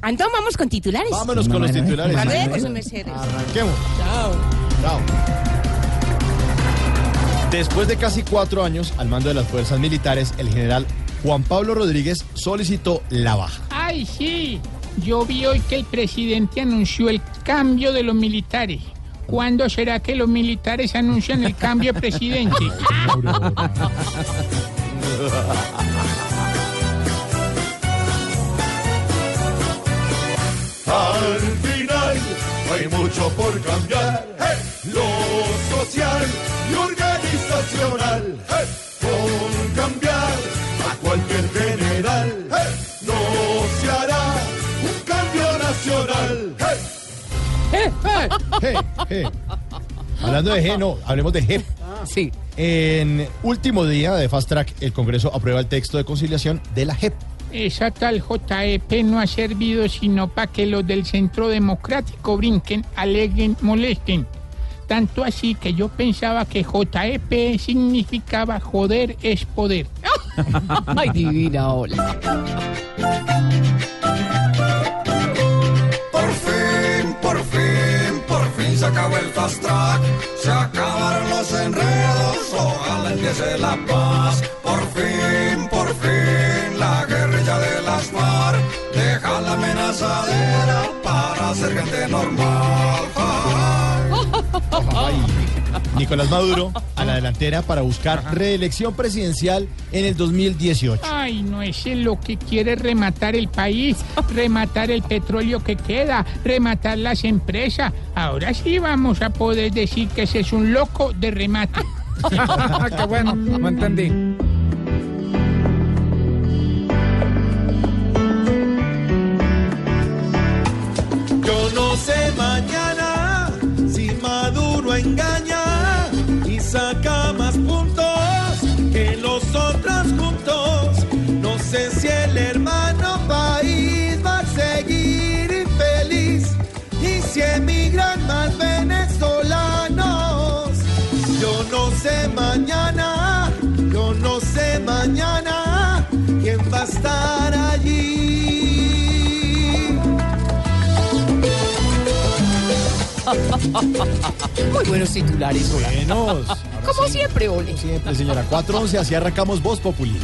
Antón, vamos con titulares. Vámonos con los titulares. Arranquemos. Chao. Chao. Después de casi cuatro años al mando de las fuerzas militares, el general Juan Pablo Rodríguez solicitó la baja. Ay, sí. Yo vi hoy que el presidente anunció el cambio de los militares. ¿Cuándo será que los militares anuncian el cambio de presidente? hay mucho por cambiar. Lo social y organizacional. Con cambiar a cualquier general. No se hará un cambio nacional. G, G. Hablando de G, no, hablemos de G. Sí. En último día de Fast Track, el Congreso aprueba el texto de conciliación de la JEP. Esa tal JEP no ha servido sino para que los del Centro Democrático brinquen, aleguen, molesten. Tanto así que yo pensaba que JEP significaba joder es poder. Ay, divina hola. Por fin, por fin, por fin se acabó el fast track. Se acabaron los enredos, ojalá empiece la paz. Por fin, para ser gente normal. Ay, Nicolás Maduro a la delantera para buscar reelección presidencial en el 2018. Ay, no ese lo que quiere rematar el país, rematar el petróleo que queda, rematar las empresas. Ahora sí vamos a poder decir que ese es un loco de remate. Qué bueno, no entendí. No sé mañana quién va a estar allí. Muy buenos titulares, hola. Buenos. Como sí, siempre, Ole. Siempre, señora. 4.11, así arrancamos Voz Populi.